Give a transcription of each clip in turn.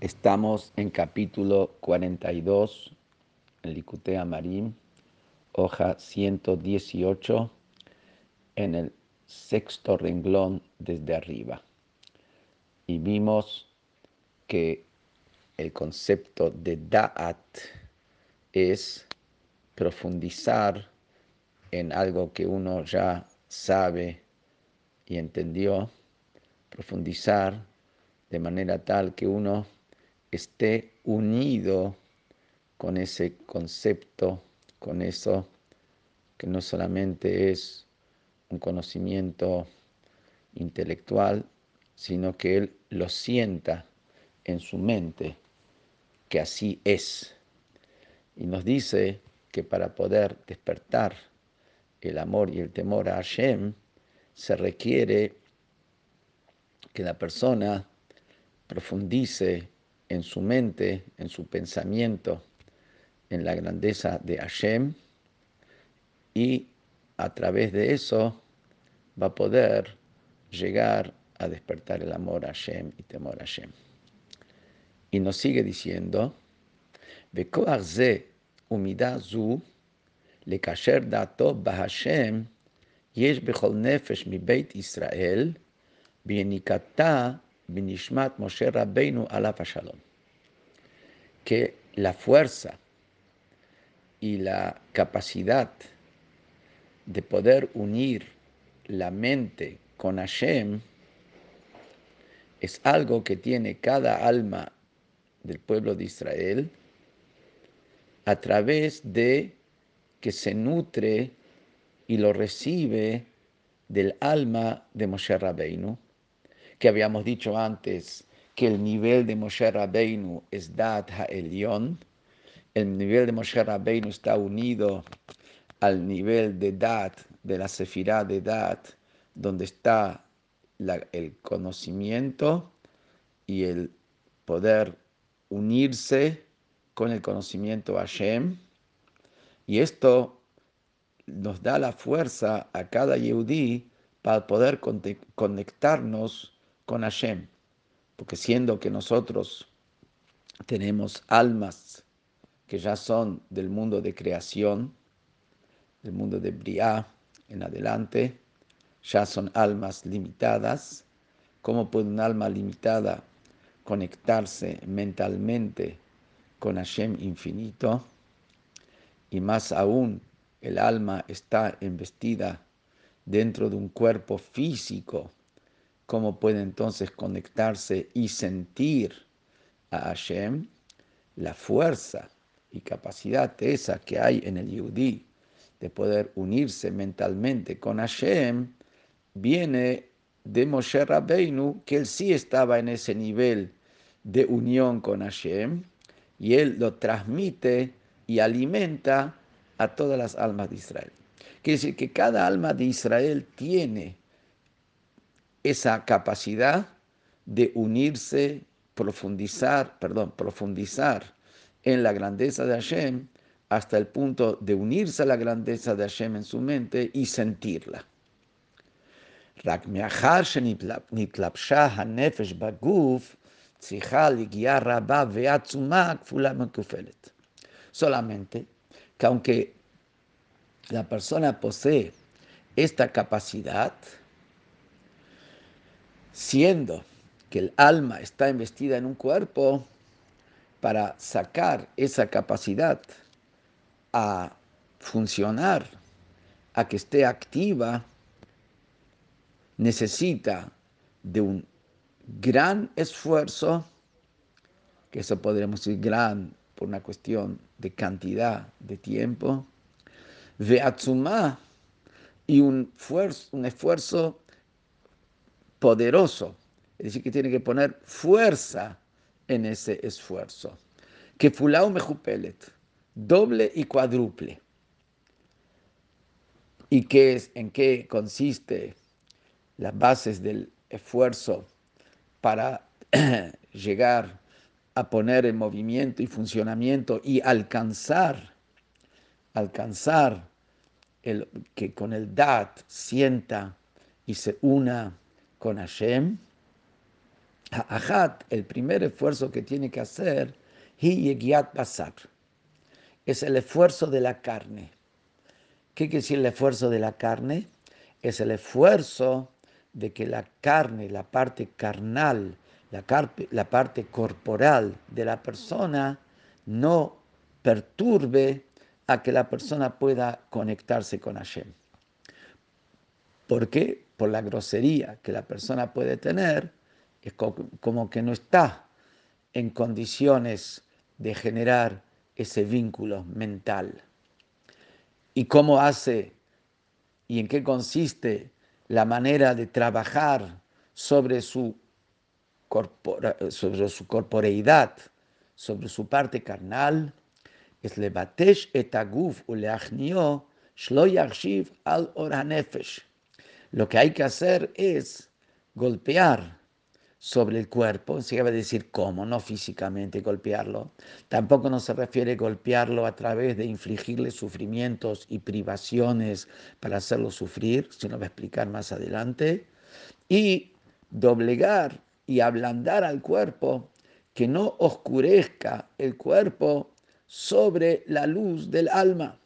Estamos en capítulo 42, en Licutea Marim, hoja 118, en el sexto renglón desde arriba. Y vimos que el concepto de Da'at es profundizar en algo que uno ya sabe y entendió, profundizar de manera tal que uno esté unido con ese concepto, con eso que no solamente es un conocimiento intelectual, sino que él lo sienta en su mente, que así es. Y nos dice que para poder despertar el amor y el temor a Hashem, se requiere que la persona profundice en su mente, en su pensamiento, en la grandeza de Hashem y a través de eso va a poder llegar a despertar el amor a Hashem y temor a Hashem. Y nos sigue diciendo, humida zu le kasher dato bahashem yesh bechol nefesh mi beit Israel bienikata Binishmat Moshe Rabbeinu Alaf Shalom, que la fuerza y la capacidad de poder unir la mente con Hashem es algo que tiene cada alma del pueblo de Israel a través de que se nutre y lo recibe del alma de Moshe Rabbeinu que habíamos dicho antes que el nivel de Moshe Rabbeinu es Dat HaElyon, el nivel de Moshe Rabbeinu está unido al nivel de Dat, de la Sefirah de Dat, donde está el conocimiento y el poder unirse con el conocimiento Hashem, y esto nos da la fuerza a cada Yehudí para poder conectarnos con Hashem. Porque siendo que nosotros tenemos almas que ya son del mundo de creación, del mundo de Briah en adelante, ya son almas limitadas. ¿Cómo puede un alma limitada conectarse mentalmente con Hashem infinito? y más aún el alma está investida dentro de un cuerpo físico, ¿cómo puede entonces conectarse y sentir a Hashem? La fuerza y capacidad esa que hay en el Yudí de poder unirse mentalmente con Hashem viene de Moshe Rabbeinu, que él sí estaba en ese nivel de unión con Hashem y él lo transmite y alimenta a todas las almas de Israel. Quiere decir que cada alma de Israel tiene esa capacidad de unirse, profundizar, perdón, profundizar en la grandeza de Hashem hasta el punto de unirse a la grandeza de Hashem en su mente y sentirla. Solamente que aunque la persona posee esta capacidad, siendo que el alma está investida en un cuerpo, para sacar esa capacidad a funcionar, a que esté activa, necesita de un gran esfuerzo, que eso podríamos decir gran por una cuestión de cantidad de tiempo, de atzumá y un, un esfuerzo poderoso, es decir, que tiene que poner fuerza en ese esfuerzo. Que fulau mejupelet, doble y cuádruple. ¿Y qué es, en qué consiste las bases del esfuerzo para llegar a poner en movimiento y funcionamiento y alcanzar, alcanzar el, que con el Dat sienta y se una con Hashem, Ha'ahat, el primer esfuerzo que tiene que hacer, es el esfuerzo de la carne. ¿Qué quiere decir el esfuerzo de la carne? Es el esfuerzo de que la carne, la parte carnal, la, la parte corporal de la persona no perturbe a que la persona pueda conectarse con Hashem. ¿Por qué? Por la grosería que la persona puede tener, es como que no está en condiciones de generar ese vínculo mental. ¿Y cómo hace y en qué consiste la manera de trabajar sobre su, sobre su corporeidad, sobre su parte carnal? Es levatesh etaguf uleachnio shlo al oranefesh. Lo que hay que hacer es golpear sobre el cuerpo, se va a decir cómo, no físicamente golpearlo. Tampoco no se refiere a golpearlo a través de infligirle sufrimientos y privaciones para hacerlo sufrir, sino va a explicar más adelante. Y doblegar y ablandar al cuerpo, que no oscurezca el cuerpo sobre la luz del alma.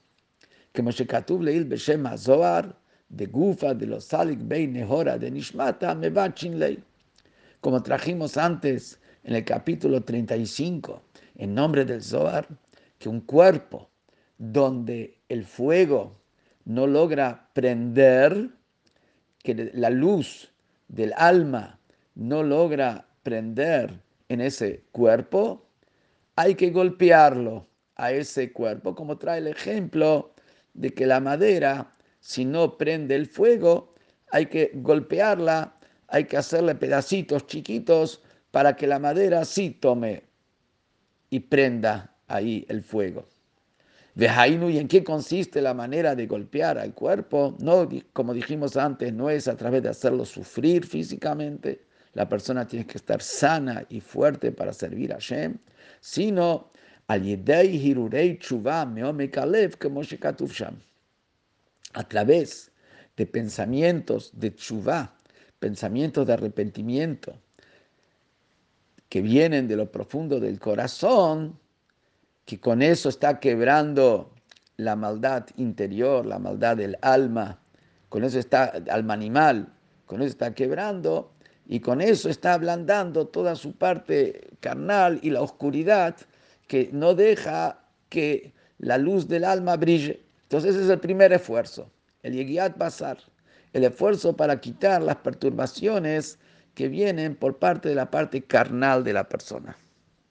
Que Moshe Katuv Leil Beshem Zohar, de Gufa, de los Salik Bey Nehora, de Nishmata, Mebachin Lei como trajimos antes en el capítulo 35, en nombre del Zohar, que un cuerpo donde el fuego no logra prender, que la luz del alma no logra prender en ese cuerpo, hay que golpearlo a ese cuerpo, como trae el ejemplo de que la madera, si no prende el fuego, hay que golpearla hay que hacerle pedacitos chiquitos para que la madera sí tome y prenda ahí el fuego. Vejainu, ¿y en qué consiste la manera de golpear al cuerpo? No, como dijimos antes, no es a través de hacerlo sufrir físicamente. La persona tiene que estar sana y fuerte para servir a Shem, sino. A través de pensamientos de tshuva, pensamientos de arrepentimiento que vienen de lo profundo del corazón, que con eso está quebrando la maldad interior, la maldad del alma, con eso está alma animal, con eso está quebrando y con eso está ablandando toda su parte carnal y la oscuridad que no deja que la luz del alma brille. Entonces ese es el primer esfuerzo, el Yegiat Basar el esfuerzo para quitar las perturbaciones que vienen por parte de la parte carnal de la persona.